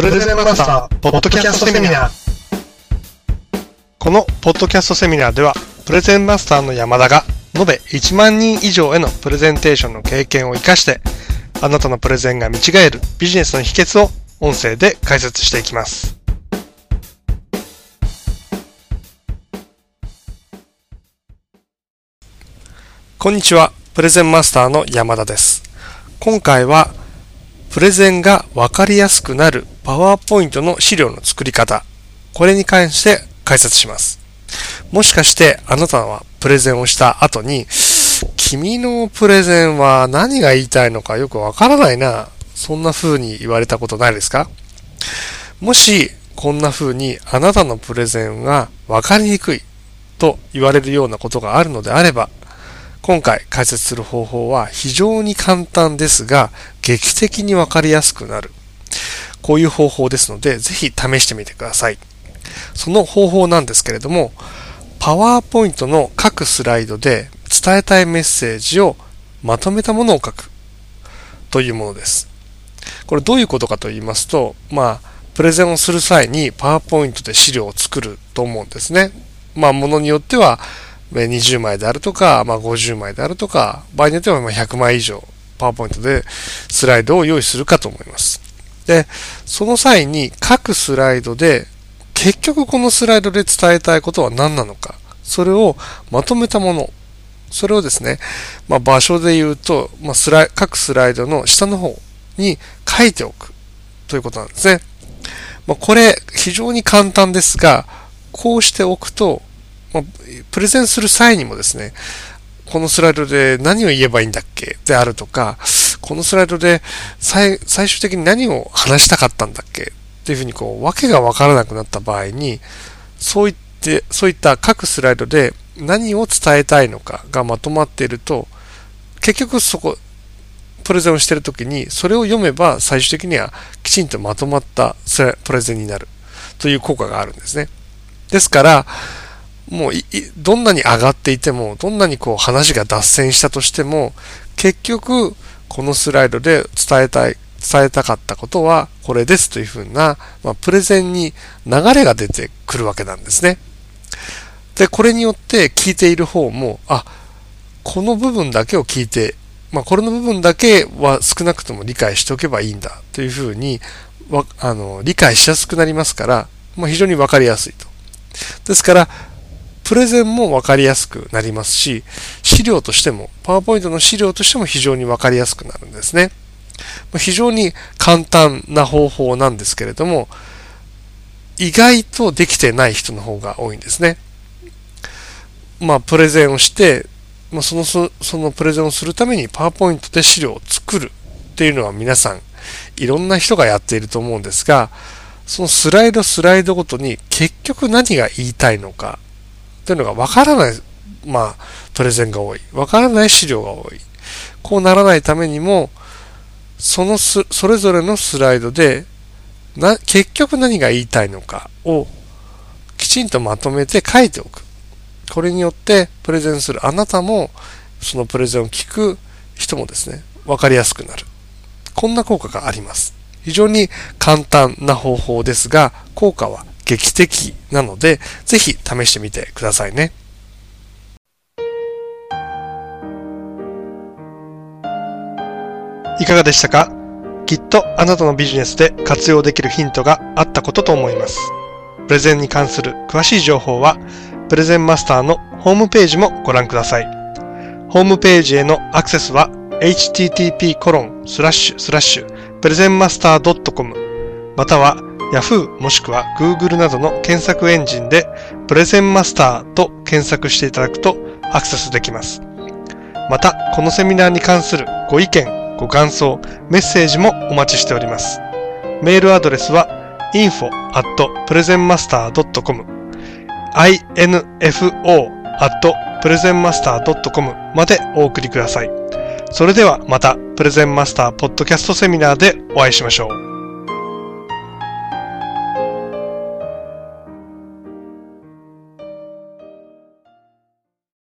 プレゼンマスター、ポッドキャストセミナー。このポッドキャストセミナーでは、プレゼンマスターの山田が、延べ1万人以上へのプレゼンテーションの経験を活かして、あなたのプレゼンが見違えるビジネスの秘訣を音声で解説していきます。こんにちは、プレゼンマスターの山田です。今回はプレゼンがわかりやすくなるパワーポイントの資料の作り方。これに関して解説します。もしかしてあなたはプレゼンをした後に、君のプレゼンは何が言いたいのかよくわからないな。そんな風に言われたことないですか？もしこんな風にあなたのプレゼンがわかりにくいと言われるようなことがあるのであれば、今回解説する方法は非常に簡単ですが、劇的にわかりやすくなる。こういう方法ですので、ぜひ試してみてください。その方法なんですけれども、パワーポイントの各スライドで伝えたいメッセージをまとめたものを書くというものです。これどういうことかと言いますと、まあ、プレゼンをする際にパワーポイントで資料を作ると思うんですね。まあ、ものによっては、20枚であるとか、まあ、50枚であるとか、場合によっては100枚以上、パワーポイントでスライドを用意するかと思います。で、その際に各スライドで、結局このスライドで伝えたいことは何なのか、それをまとめたもの、それをですね、まあ、場所で言うと、まあ、スライ各スライドの下の方に書いておくということなんですね。まあ、これ非常に簡単ですが、こうしておくとまあ、プレゼンする際にもですね、このスライドで何を言えばいいんだっけであるとか、このスライドで最最終的に何を話したかったんだっけっていうふうにこう、わけがわからなくなった場合に、そういって、そういった各スライドで何を伝えたいのかがまとまっていると、結局そこ、プレゼンをしているときに、それを読めば最終的にはきちんとまとまったプレゼンになるという効果があるんですね。ですから、もうどんなに上がっていても、どんなにこう話が脱線したとしても、結局、このスライドで伝えたい、伝えたかったことはこれですというふうな、まあ、プレゼンに流れが出てくるわけなんですね。で、これによって聞いている方も、あ、この部分だけを聞いて、まあ、これの部分だけは少なくとも理解しておけばいいんだというふうに、あの、理解しやすくなりますから、まあ、非常にわかりやすいと。ですから、プレゼンもわかりやすくなりますし、資料としても、パワーポイントの資料としても非常にわかりやすくなるんですね。非常に簡単な方法なんですけれども、意外とできてない人の方が多いんですね。まあ、プレゼンをして、まあ、その、そのプレゼンをするためにパワーポイントで資料を作るっていうのは皆さん、いろんな人がやっていると思うんですが、そのスライドスライドごとに結局何が言いたいのかというのがわからない、まあ、プレゼンが多い。わからない資料が多い。こうならないためにも、そのす、それぞれのスライドで、な、結局何が言いたいのかをきちんとまとめて書いておく。これによってプレゼンするあなたも、そのプレゼンを聞く人もですね、わかりやすくなる。こんな効果があります。非常に簡単な方法ですが、効果は劇的なので、ぜひ試してみてくださいね。いかがでしたか？きっとあなたのビジネスで活用できるヒントがあったことと思います。プレゼンに関する詳しい情報は、プレゼンマスターのホームページもご覧ください。ホームページへのアクセスは http コロンスラッシュスラッシュプレゼンマスター .com または Yahoo もしくは Google などの検索エンジンでプレゼンマスターと検索していただくとアクセスできます。また、このセミナーに関するご意見、ご感想、メッセージもお待ちしております。メールアドレスは info.presentmaster.com info.presentmaster.com までお送りください。それではまたプレゼンマスターポッドキャストセミナーでお会いしましょう。